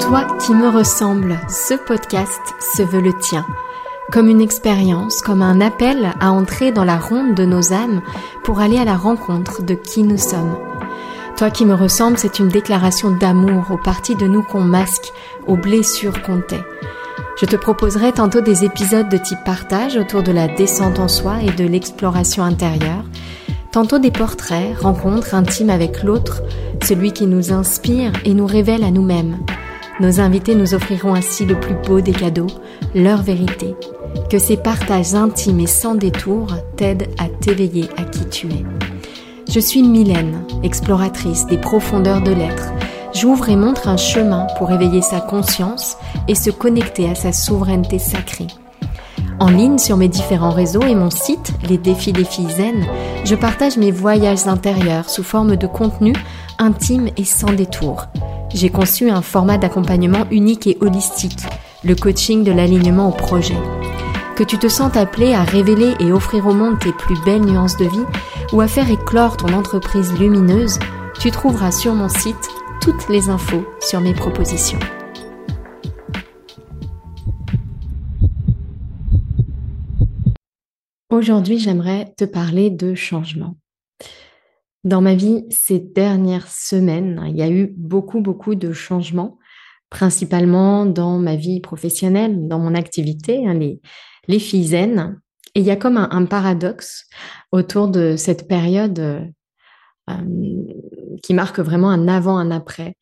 Toi qui me ressembles, ce podcast se veut le tien. Comme une expérience, comme un appel à entrer dans la ronde de nos âmes pour aller à la rencontre de qui nous sommes. Toi qui me ressembles, c'est une déclaration d'amour aux parties de nous qu'on masque, aux blessures qu'on tait. Je te proposerai tantôt des épisodes de type partage autour de la descente en soi et de l'exploration intérieure, tantôt des portraits, rencontres intimes avec l'autre, celui qui nous inspire et nous révèle à nous-mêmes. Nos invités nous offriront ainsi le plus beau des cadeaux, leur vérité. Que ces partages intimes et sans détour t'aident à t'éveiller à qui tu es. Je suis Mylène, exploratrice des profondeurs de l'être. J'ouvre et montre un chemin pour éveiller sa conscience et se connecter à sa souveraineté sacrée. En ligne sur mes différents réseaux et mon site, Les Défis des Filles Zen, je partage mes voyages intérieurs sous forme de contenu intime et sans détour j'ai conçu un format d'accompagnement unique et holistique, le coaching de l'alignement au projet. Que tu te sens appelé à révéler et offrir au monde tes plus belles nuances de vie ou à faire éclore ton entreprise lumineuse, tu trouveras sur mon site toutes les infos sur mes propositions. Aujourd'hui, j'aimerais te parler de changement. Dans ma vie, ces dernières semaines, il y a eu beaucoup, beaucoup de changements, principalement dans ma vie professionnelle, dans mon activité, hein, les, les filles zen. Et il y a comme un, paradoxe autour de cette période euh, qui marque vraiment un avant, un après.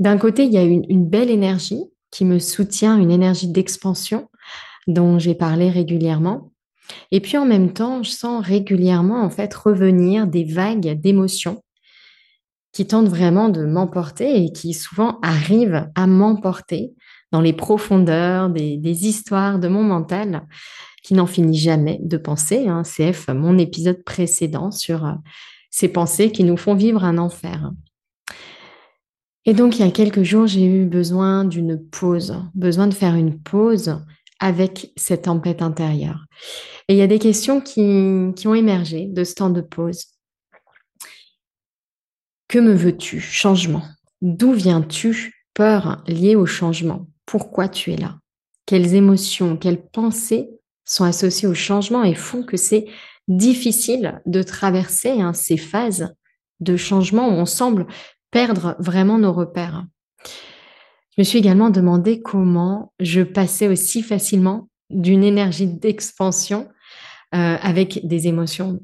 D'un côté, il y a une belle énergie qui me soutient, une énergie d'expansion dont j'ai parlé régulièrement. Et puis en même temps, je sens régulièrement en fait revenir des vagues d'émotions qui tentent vraiment de m'emporter et qui souvent arrivent à m'emporter dans les profondeurs des, histoires de mon mental qui n'en finit jamais de penser. Hein. CF, mon épisode précédent sur euh, ces pensées qui nous font vivre un enfer. Et donc, il y a quelques jours, j'ai eu besoin d'une pause, besoin de faire une pause avec cette tempête intérieure. Et il y a des questions qui, ont émergé de ce temps de pause. Que me veux-tu? Changement. D'où viens-tu? Peur liée au changement. Pourquoi tu es là? Quelles émotions, quelles pensées sont associées au changement et font que c'est difficile de traverser hein, ces phases de changement où on semble perdre vraiment nos repères? Me suis également demandé comment je passais aussi facilement d'une énergie d'expansion euh, avec des émotions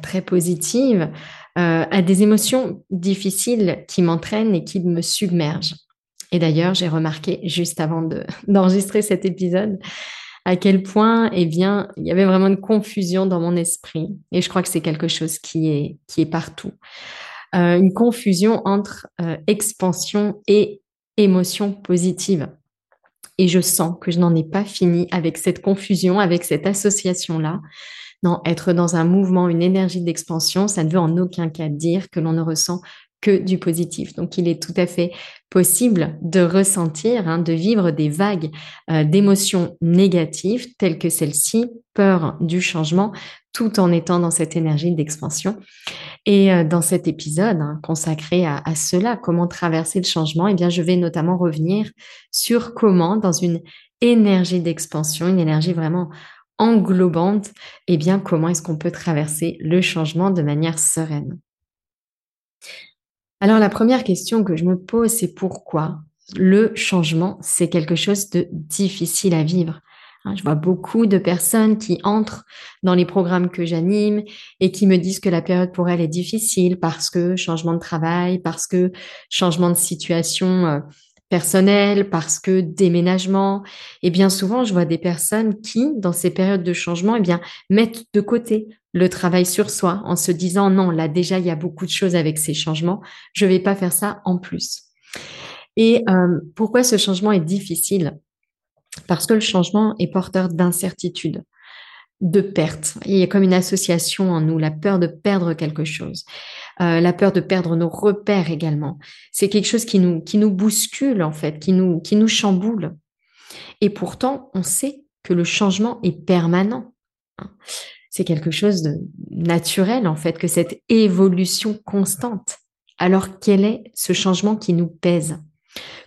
très positives euh, à des émotions difficiles qui m'entraînent et qui me submergent. Et d'ailleurs, j'ai remarqué juste avant d'enregistrer cet épisode à quel point, eh bien, il y avait vraiment une confusion dans mon esprit. Et je crois que c'est quelque chose qui est, qui est partout. Euh, une confusion entre expansion et émotion positive. Et je sens que je n'en ai pas fini avec cette confusion, avec cette association-là. Non, être dans un mouvement, une énergie d'expansion, ça ne veut en aucun cas dire que l'on ne ressent que du positif. Donc, il est tout à fait possible de ressentir, hein, de vivre des vagues euh, d'émotions négatives telles que celle-ci, peur du changement, tout en étant dans cette énergie d'expansion. Et euh, dans cet épisode hein, consacré à, cela, comment traverser le changement, eh bien, je vais notamment revenir sur comment, dans une énergie d'expansion, une énergie vraiment englobante, eh bien, comment est-ce qu'on peut traverser le changement de manière sereine. Alors, la première question que je me pose, c'est pourquoi le changement, c'est quelque chose de difficile à vivre? Hein, je vois beaucoup de personnes qui entrent dans les programmes que j'anime et qui me disent que la période pour elles est difficile parce que changement de travail, parce que changement de situation personnelle, parce que déménagement. Et bien souvent, je vois des personnes qui, dans ces périodes de changement, eh bien, mettent de côté le travail sur soi en se disant non, là déjà, il y a beaucoup de choses avec ces changements, je vais pas faire ça en plus. Et euh, pourquoi ce changement est difficile? Parce que le changement est porteur d'incertitude, de perte. Il y a comme une association en nous, la peur de perdre quelque chose, euh, la peur de perdre nos repères également. C'est quelque chose qui nous, qui nous bouscule en fait, qui nous, qui nous chamboule. Et pourtant, on sait que le changement est permanent. Hein. C'est quelque chose de naturel en fait, que cette évolution constante. Alors quel est ce changement qui nous pèse?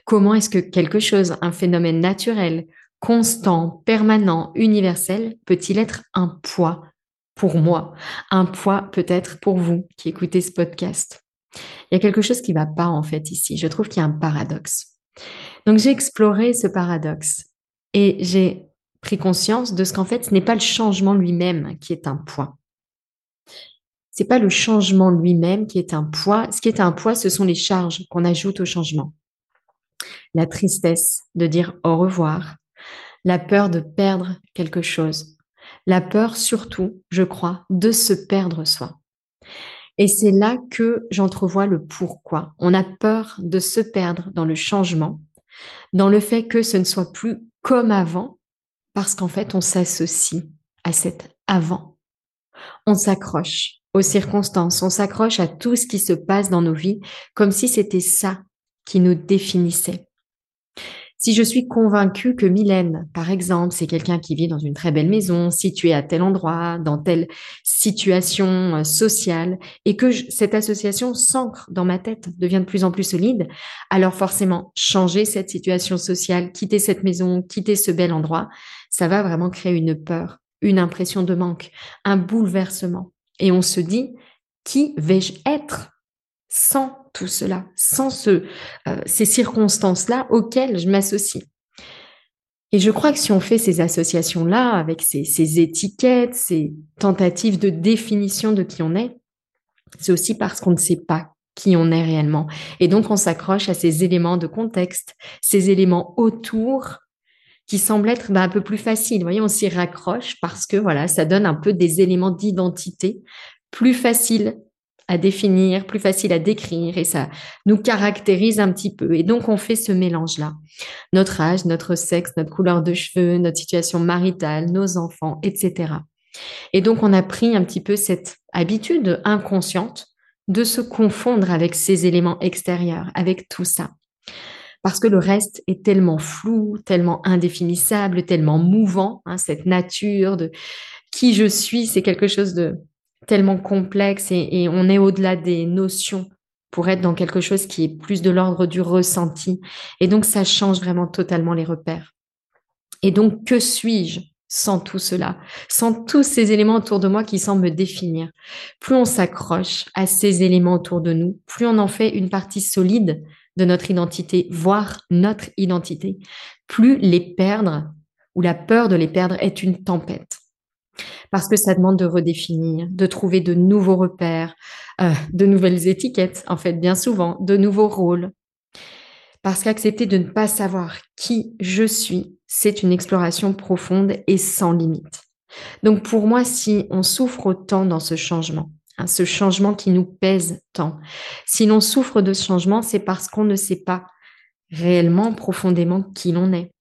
Comment est-ce que quelque chose, un phénomène naturel, constant, permanent, universel, peut-il être un poids pour moi, un poids peut-être pour vous qui écoutez ce podcast Il y a quelque chose qui ne va pas en fait ici. Je trouve qu'il y a un paradoxe. Donc j'ai exploré ce paradoxe et j'ai pris conscience de ce qu'en fait ce n'est pas le changement lui-même qui est un poids. C'est pas le changement lui-même qui est un poids. Ce qui est un poids, ce sont les charges qu'on ajoute au changement. La tristesse de dire au revoir, la peur de perdre quelque chose, la peur surtout, je crois, de se perdre soi. Et c'est là que j'entrevois le pourquoi. On a peur de se perdre dans le changement, dans le fait que ce ne soit plus comme avant, parce qu'en fait, on s'associe à cet avant. On s'accroche aux circonstances, on s'accroche à tout ce qui se passe dans nos vies, comme si c'était ça qui nous définissait. Si je suis convaincue que Mylène, par exemple, c'est quelqu'un qui vit dans une très belle maison, située à tel endroit, dans telle situation euh, sociale, et que cette association s'ancre dans ma tête, devient de plus en plus solide, alors forcément, changer cette situation sociale, quitter cette maison, quitter ce bel endroit, ça va vraiment créer une peur, une impression de manque, un bouleversement. Et on se dit, qui vais-je être sans tout cela, sans euh, ces circonstances-là auxquelles je m'associe. Et je crois que si on fait ces associations-là avec ces, étiquettes, ces tentatives de définition de qui on est, c'est aussi parce qu'on ne sait pas qui on est réellement. Et donc on s'accroche à ces éléments de contexte, ces éléments autour qui semblent être bah, un peu plus faciles. Voyez, on s'y raccroche parce que voilà, ça donne un peu des éléments d'identité plus faciles à définir, plus facile à décrire et ça nous caractérise un petit peu. Et donc, on fait ce mélange-là. Notre âge, notre sexe, notre couleur de cheveux, notre situation maritale, nos enfants, etc. Et donc, on a pris un petit peu cette habitude inconsciente de se confondre avec ces éléments extérieurs, avec tout ça. Parce que le reste est tellement flou, tellement indéfinissable, tellement mouvant, hein, cette nature de qui je suis, c'est quelque chose de tellement complexe et, on est au-delà des notions pour être dans quelque chose qui est plus de l'ordre du ressenti. Et donc, ça change vraiment totalement les repères. Et donc, que suis-je sans tout cela, sans tous ces éléments autour de moi qui semblent me définir? Plus on s'accroche à ces éléments autour de nous, plus on en fait une partie solide de notre identité, voire notre identité, plus les perdre ou la peur de les perdre est une tempête parce que ça demande de redéfinir, de trouver de nouveaux repères, euh, de nouvelles étiquettes, en fait, bien souvent, de nouveaux rôles. Parce qu'accepter de ne pas savoir qui je suis, c'est une exploration profonde et sans limite. Donc pour moi, si on souffre autant dans ce changement, hein, ce changement qui nous pèse tant, si l'on souffre de ce changement, c'est parce qu'on ne sait pas réellement profondément qui l'on est.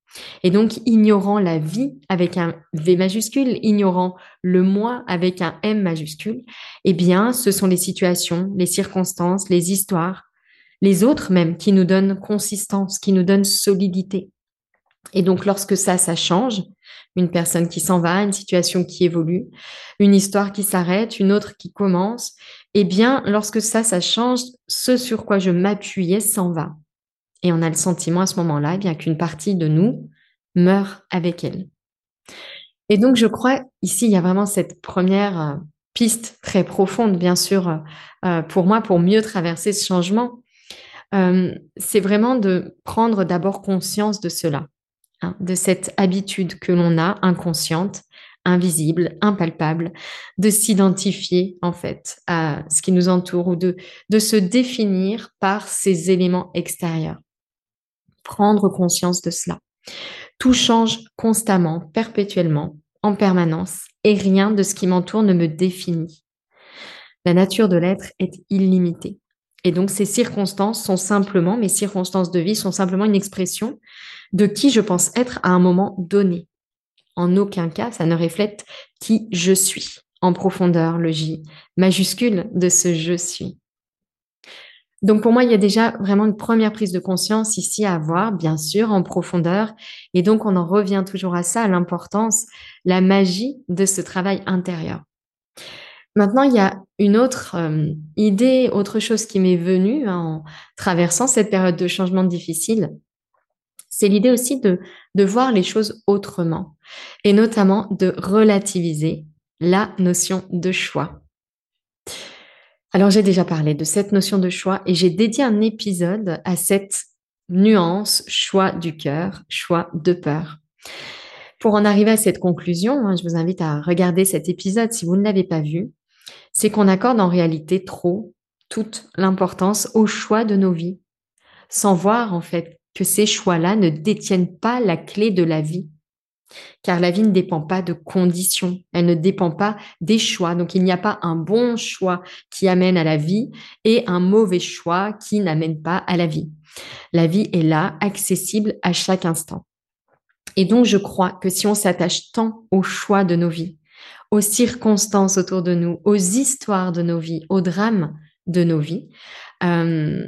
Et donc, ignorant la vie avec un V majuscule, ignorant le moi avec un M majuscule, eh bien, ce sont les situations, les circonstances, les histoires, les autres même qui nous donnent consistance, qui nous donnent solidité. Et donc, lorsque ça, ça change, une personne qui s'en va, une situation qui évolue, une histoire qui s'arrête, une autre qui commence, eh bien, lorsque ça, ça change, ce sur quoi je m'appuyais s'en va. Et on a le sentiment à ce moment-là eh qu'une partie de nous meurt avec elle. Et donc, je crois, ici, il y a vraiment cette première euh, piste très profonde, bien sûr, euh, euh, pour moi, pour mieux traverser ce changement. c'est vraiment de prendre d'abord conscience de cela, hein, de cette habitude que l'on a inconsciente, invisible, impalpable, de s'identifier en fait à ce qui nous entoure ou de, de se définir par ces éléments extérieurs prendre conscience de cela. Tout change constamment, perpétuellement, en permanence, et rien de ce qui m'entoure ne me définit. La nature de l'être est illimitée. Et donc ces circonstances sont simplement, mes circonstances de vie sont simplement une expression de qui je pense être à un moment donné. En aucun cas, ça ne reflète qui je suis en profondeur, le J majuscule de ce je suis. Donc pour moi, il y a déjà vraiment une première prise de conscience ici à avoir, bien sûr, en profondeur. Et donc on en revient toujours à ça, à l'importance, la magie de ce travail intérieur. Maintenant, il y a une autre euh, idée, autre chose qui m'est venue hein, en traversant cette période de changement difficile. C'est l'idée aussi de, de voir les choses autrement et notamment de relativiser la notion de choix. Alors j'ai déjà parlé de cette notion de choix et j'ai dédié un épisode à cette nuance choix du cœur, choix de peur. Pour en arriver à cette conclusion, hein, je vous invite à regarder cet épisode si vous ne l'avez pas vu, c'est qu'on accorde en réalité trop toute l'importance au choix de nos vies, sans voir en fait que ces choix-là ne détiennent pas la clé de la vie. Car la vie ne dépend pas de conditions, elle ne dépend pas des choix. Donc il n'y a pas un bon choix qui amène à la vie et un mauvais choix qui n'amène pas à la vie. La vie est là, accessible à chaque instant. Et donc je crois que si on s'attache tant au choix de nos vies, aux circonstances autour de nous, aux histoires de nos vies, aux drames de nos vies, euh,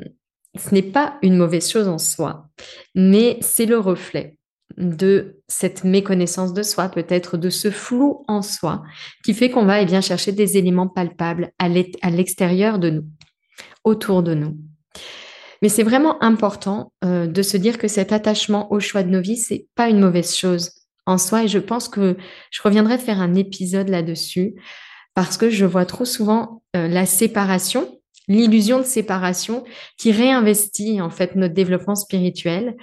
ce n'est pas une mauvaise chose en soi, mais c'est le reflet de cette méconnaissance de soi, peut-être de ce flou en soi, qui fait qu'on va eh bien chercher des éléments palpables à l'extérieur de nous, autour de nous. Mais c'est vraiment important euh, de se dire que cet attachement au choix de nos vies, c'est pas une mauvaise chose en soi. Et je pense que je reviendrai faire un épisode là-dessus parce que je vois trop souvent euh, la séparation l'illusion de séparation qui réinvestit en fait notre développement spirituel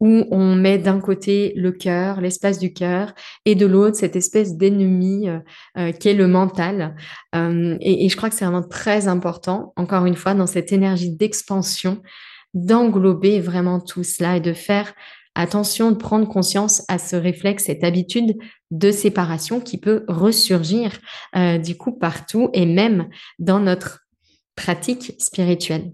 où on met d'un côté le cœur, l'espace du cœur, et de l'autre cette espèce d'ennemi euh, euh, qui le mental. Euh, et, et, je crois que c'est vraiment très important, encore une fois, dans cette énergie d'expansion, d'englober vraiment tout cela et de faire attention, de prendre conscience à ce réflexe, cette habitude de séparation qui peut ressurgir du coup partout et même dans notre pratique spirituelle.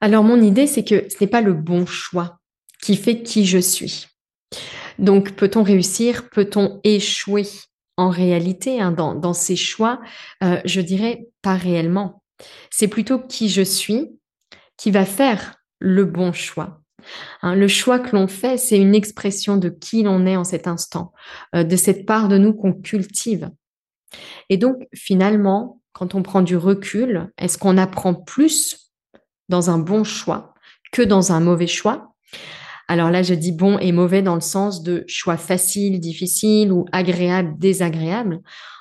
Alors mon idée, c'est que ce n'est pas le bon choix qui fait qui je suis. Donc peut-on réussir, peut-on échouer en réalité hein, dans, ces choix? Euh, Je dirais pas réellement. C'est plutôt qui je suis qui va faire le bon choix. Hein, le choix que l'on fait, c'est une expression de qui l'on est en cet instant, euh, de cette part de nous qu'on cultive. Et donc, finalement, quand on prend du recul, est-ce qu'on apprend plus dans un bon choix que dans un mauvais choix? Alors là, je dis bon et mauvais dans le sens de choix facile, difficile ou agréable, désagréable.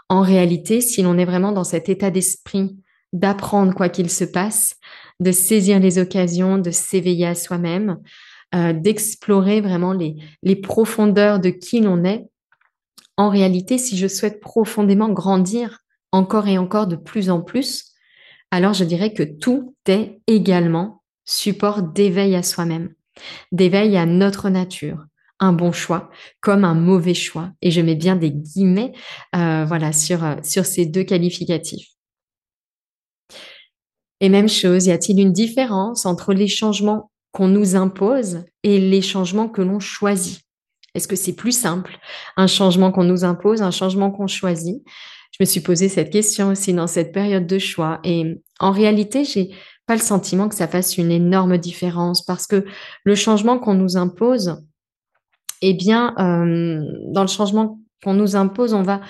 En réalité, si l'on est vraiment dans cet état d'esprit d'apprendre quoi qu'il se passe, de saisir les occasions, de s'éveiller à soi-même, euh, d'explorer vraiment les, les profondeurs de qui l'on est, en réalité, si je souhaite profondément grandir encore et encore de plus en plus, alors je dirais que tout est également support d'éveil à soi-même, d'éveil à notre nature, un bon choix comme un mauvais choix. Et je mets bien des guillemets euh, voilà, euh, sur ces deux qualificatifs. Et même chose, y a-t-il une différence entre les changements qu'on nous impose et les changements que l'on choisit? Est-ce que c'est plus simple, un changement qu'on nous impose, un changement qu'on choisit? Je me suis posé cette question aussi dans cette période de choix. Et en réalité, j'ai pas le sentiment que ça fasse une énorme différence parce que le changement qu'on nous impose, eh bien, euh, dans le changement qu'on nous impose, on va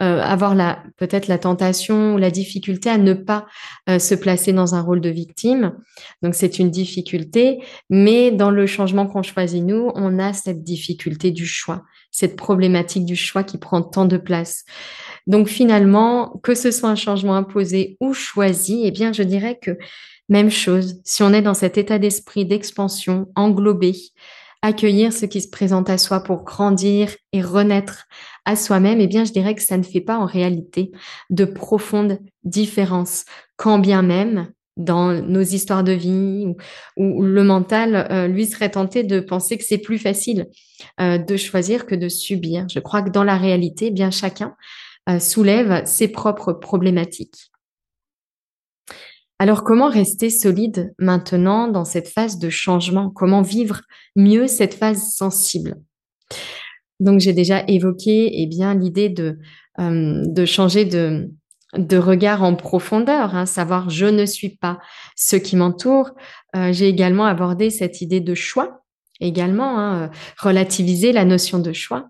euh, avoir peut-être la tentation ou la difficulté à ne pas euh, se placer dans un rôle de victime. Donc c'est une difficulté, mais dans le changement qu'on choisit nous, on a cette difficulté du choix, cette problématique du choix qui prend tant de place. Donc finalement, que ce soit un changement imposé ou choisi, eh bien je dirais que même chose, si on est dans cet état d'esprit d'expansion, englobé, accueillir ce qui se présente à soi pour grandir et renaître à soi-même, eh bien, je dirais que ça ne fait pas en réalité de profondes différences, quand bien même dans nos histoires de vie où, le mental, euh, lui, serait tenté de penser que c'est plus facile euh, de choisir que de subir. Je crois que dans la réalité, eh bien chacun euh, soulève ses propres problématiques. Alors, comment rester solide maintenant dans cette phase de changement? Comment vivre mieux cette phase sensible? Donc, j'ai déjà évoqué eh bien l'idée de, euh, de changer de, de regard en profondeur, hein, savoir je ne suis pas ce qui m'entoure. Euh, j'ai également abordé cette idée de choix, également, hein, relativiser la notion de choix.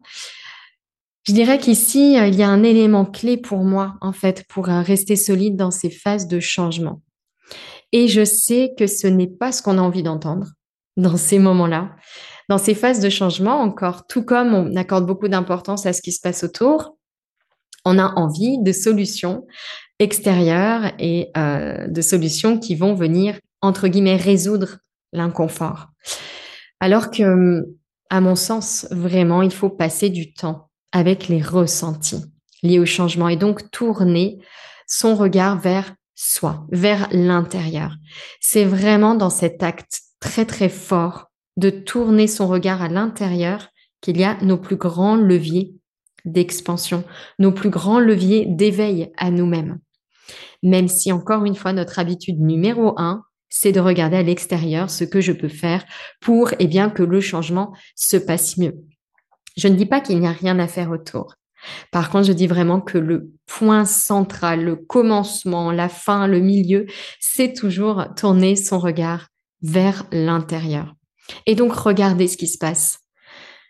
Je dirais qu'ici, il y a un élément clé pour moi, en fait, pour rester solide dans ces phases de changement. Et je sais que ce n'est pas ce qu'on a envie d'entendre dans ces moments-là. Dans ces phases de changement, encore, tout comme on accorde beaucoup d'importance à ce qui se passe autour, on a envie de solutions extérieures et euh, de solutions qui vont venir, entre guillemets, résoudre l'inconfort. Alors que, à mon sens, vraiment, il faut passer du temps avec les ressentis liés au changement et donc tourner son regard vers soi, vers l'intérieur. C'est vraiment dans cet acte très très fort de tourner son regard à l'intérieur qu'il y a nos plus grands leviers d'expansion, nos plus grands leviers d'éveil à nous-mêmes. Même si encore une fois notre habitude numéro un, c'est de regarder à l'extérieur ce que je peux faire pour eh bien que le changement se passe mieux. Je ne dis pas qu'il n'y a rien à faire autour. Par contre, je dis vraiment que le point central, le commencement, la fin, le milieu, c'est toujours tourner son regard vers l'intérieur. Et donc, regarder ce qui se passe.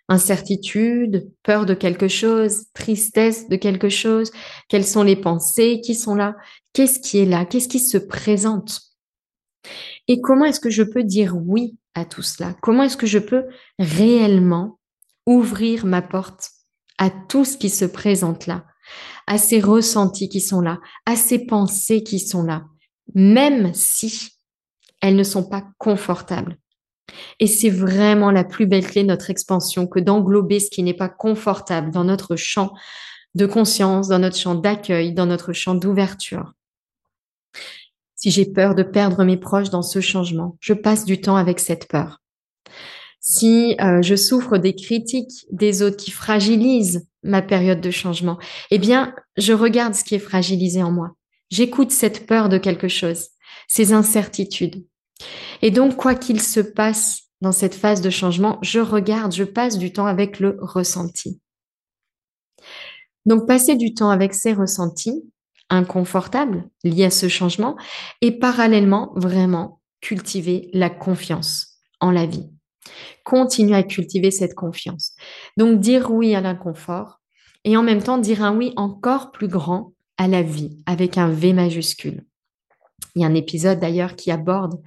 Incertitude, peur de quelque chose, tristesse de quelque chose, quelles sont les pensées qui sont là, qu'est-ce qui est là, qu'est-ce qui se présente? Et comment est-ce que je peux dire oui à tout cela? Comment est-ce que je peux réellement ouvrir ma porte à tout ce qui se présente là, à ces ressentis qui sont là, à ces pensées qui sont là, même si elles ne sont pas confortables. Et c'est vraiment la plus belle clé de notre expansion que d'englober ce qui n'est pas confortable dans notre champ de conscience, dans notre champ d'accueil, dans notre champ d'ouverture. Si j'ai peur de perdre mes proches dans ce changement, je passe du temps avec cette peur si euh, je souffre des critiques des autres qui fragilisent ma période de changement, eh bien, je regarde ce qui est fragilisé en moi. J'écoute cette peur de quelque chose, ces incertitudes. Et donc, quoi qu'il se passe dans cette phase de changement, je regarde, je passe du temps avec le ressenti. Donc, passer du temps avec ces ressentis inconfortables liés à ce changement et parallèlement, vraiment cultiver la confiance en la vie. Continue à cultiver cette confiance. Donc dire oui à l'inconfort et en même temps dire un oui encore plus grand à la vie avec un V majuscule. Il y a un épisode d'ailleurs qui aborde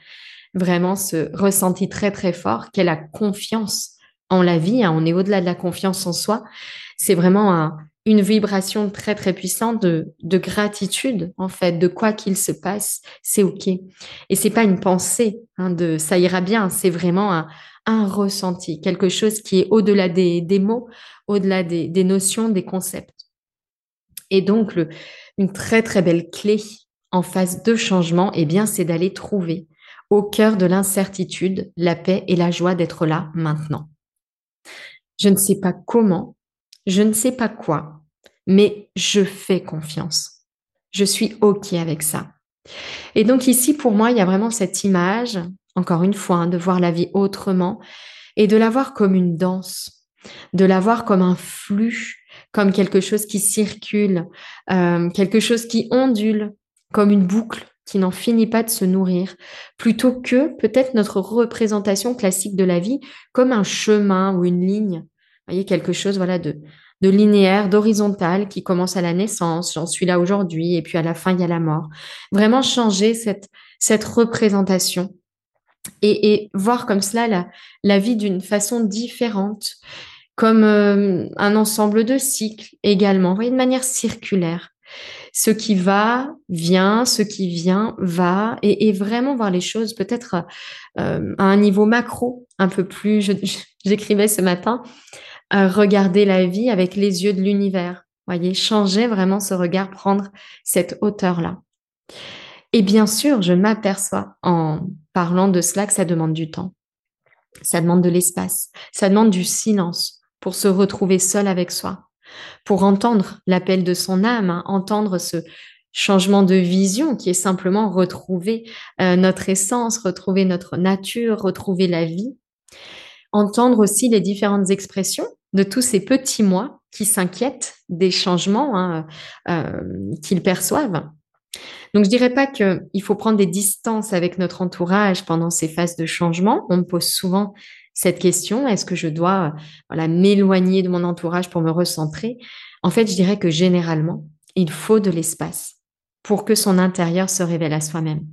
vraiment ce ressenti très très fort qu'est la confiance en la vie. Hein. On est au-delà de la confiance en soi. C'est vraiment un, une vibration très très puissante de, de gratitude en fait de quoi qu'il se passe c'est ok et c'est pas une pensée hein, de ça ira bien c'est vraiment un, ressenti quelque chose qui est au-delà des, mots au-delà des, notions des concepts et donc une très très belle clé en phase de changement eh bien c'est d'aller trouver au cœur de l'incertitude la paix et la joie d'être là maintenant je ne sais pas comment je ne sais pas quoi, mais je fais confiance. Je suis OK avec ça. Et donc ici, pour moi, il y a vraiment cette image, encore une fois, hein, de voir la vie autrement et de la voir comme une danse, de la voir comme un flux, comme quelque chose qui circule, euh, quelque chose qui ondule, comme une boucle qui n'en finit pas de se nourrir, plutôt que peut-être notre représentation classique de la vie comme un chemin ou une ligne voyez, quelque chose voilà de, de linéaire, d'horizontal qui commence à la naissance, j'en suis là aujourd'hui, et puis à la fin, il y a la mort. Vraiment changer cette, cette représentation et, voir comme cela la, la vie d'une façon différente, comme euh, un ensemble de cycles également, vous voyez, de manière circulaire. Ce qui va, vient, ce qui vient, va, et, vraiment voir les choses peut-être euh, à un niveau macro, un peu plus, j'écrivais ce matin, regarder la vie avec les yeux de l'univers. Voyez, changer vraiment ce regard, prendre cette hauteur-là. Et bien sûr, je m'aperçois en parlant de cela que ça demande du temps. Ça demande de l'espace. Ça demande du silence pour se retrouver seul avec soi, pour entendre l'appel de son âme, hein, entendre ce changement de vision qui est simplement retrouver euh, notre essence, retrouver notre nature, retrouver la vie. Entendre aussi les différentes expressions de tous ces petits moi qui s'inquiètent des changements hein, euh, qu'ils perçoivent. Donc, je dirais pas qu'il faut prendre des distances avec notre entourage pendant ces phases de changement. On me pose souvent cette question, est-ce que je dois voilà, m'éloigner de mon entourage pour me recentrer? En fait, je dirais que généralement, il faut de l'espace pour que son intérieur se révèle à soi-même.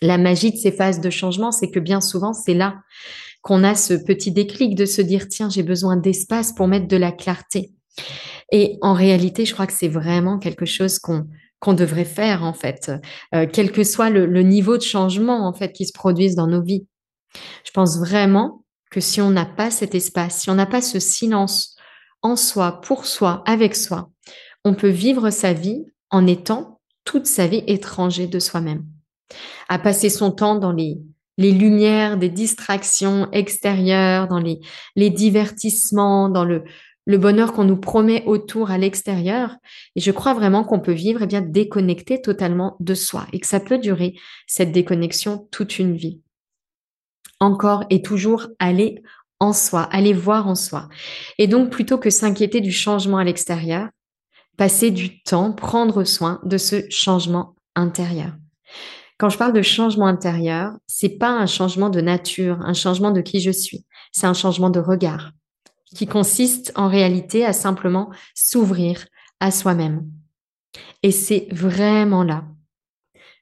La magie de ces phases de changement, c'est que bien souvent, c'est là qu'on a ce petit déclic de se dire, tiens, j'ai besoin d'espace pour mettre de la clarté. Et en réalité, je crois que c'est vraiment quelque chose qu'on qu'on devrait faire en fait, euh, quel que soit le, le, niveau de changement en fait qui se produise dans nos vies. Je pense vraiment que si on n'a pas cet espace, si on n'a pas ce silence en soi, pour soi, avec soi, on peut vivre sa vie en étant toute sa vie étranger de soi-même, à passer son temps dans les les lumières des distractions extérieures, dans les, les divertissements, dans le, le bonheur qu'on nous promet autour à l'extérieur. Et je crois vraiment qu'on peut vivre et eh bien déconnecté totalement de soi et que ça peut durer cette déconnexion toute une vie. Encore et toujours aller en soi, aller voir en soi. Et donc plutôt que s'inquiéter du changement à l'extérieur, passer du temps, prendre soin de ce changement intérieur. Quand je parle de changement intérieur, c'est pas un changement de nature, un changement de qui je suis. C'est un changement de regard qui consiste en réalité à simplement s'ouvrir à soi-même. Et c'est vraiment là,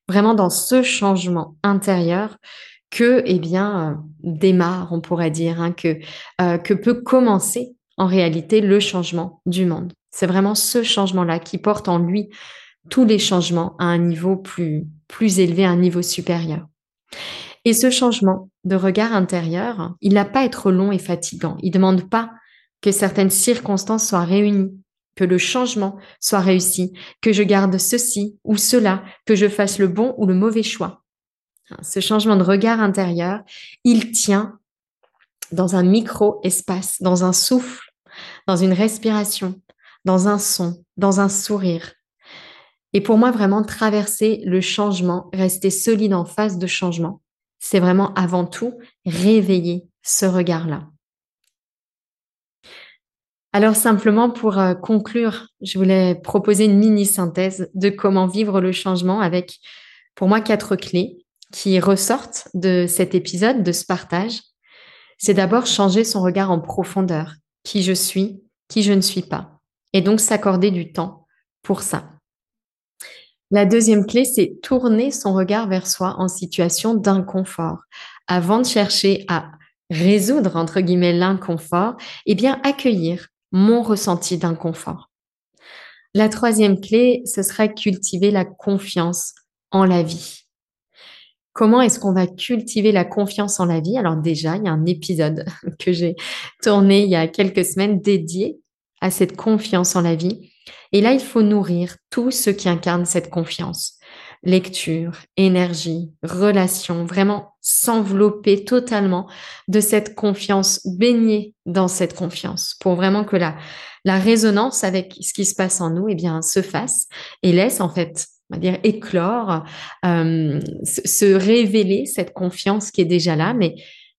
vraiment dans ce changement intérieur que, eh bien, euh, démarre, on pourrait dire, hein, que, euh, que peut commencer en réalité le changement du monde. C'est vraiment ce changement-là qui porte en lui tous les changements à un niveau plus, plus élevé, à un niveau supérieur. Et ce changement de regard intérieur, il n'a pas à être long et fatigant. Il ne demande pas que certaines circonstances soient réunies, que le changement soit réussi, que je garde ceci ou cela, que je fasse le bon ou le mauvais choix. Ce changement de regard intérieur, il tient dans un micro-espace, dans un souffle, dans une respiration, dans un son, dans un sourire. Et pour moi, vraiment traverser le changement, rester solide en face de changement, c'est vraiment avant tout réveiller ce regard-là. Alors simplement pour euh, conclure, je voulais proposer une mini synthèse de comment vivre le changement avec, pour moi, quatre clés qui ressortent de cet épisode, de ce partage. C'est d'abord changer son regard en profondeur, qui je suis, qui je ne suis pas, et donc s'accorder du temps pour ça. La deuxième clé, c'est tourner son regard vers soi en situation d'inconfort. Avant de chercher à résoudre, entre guillemets, l'inconfort, eh bien, accueillir mon ressenti d'inconfort. La troisième clé, ce serait cultiver la confiance en la vie. Comment est-ce qu'on va cultiver la confiance en la vie? Alors déjà, il y a un épisode que j'ai tourné il y a quelques semaines dédié à cette confiance en la vie. Et là, il faut nourrir tout ce qui incarne cette confiance. Lecture, énergie, relation, vraiment s'envelopper totalement de cette confiance, baigner dans cette confiance pour vraiment que la, la résonance avec ce qui se passe en nous, eh bien, se fasse et laisse en fait on va dire éclore, euh, se révéler cette confiance qui est déjà là, mais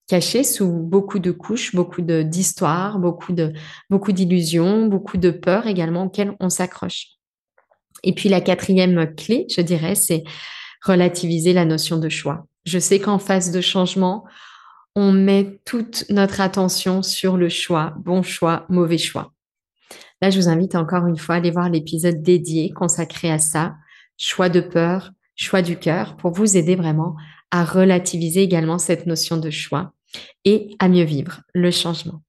caché sous beaucoup de couches, beaucoup d'histoires, beaucoup beaucoup d'illusions, beaucoup de peurs également auxquelles on s'accroche. Et puis la quatrième clé, je dirais, c'est relativiser la notion de choix. Je sais qu'en phase de changement, on met toute notre attention sur le choix, bon choix, mauvais choix. Là, je vous invite encore une fois à aller voir l'épisode dédié consacré à ça, choix de peur, choix du cœur, pour vous aider vraiment à relativiser également cette notion de choix et à mieux vivre le changement.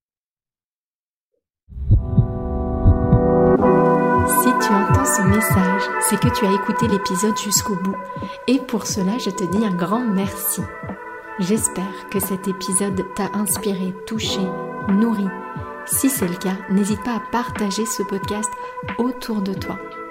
Si tu entends ce message, c'est que tu as écouté l'épisode jusqu'au bout. Et pour cela, je te dis un grand merci. J'espère que cet épisode t'a inspiré, touché, nourri. Si c'est le cas, n'hésite pas à partager ce podcast autour de toi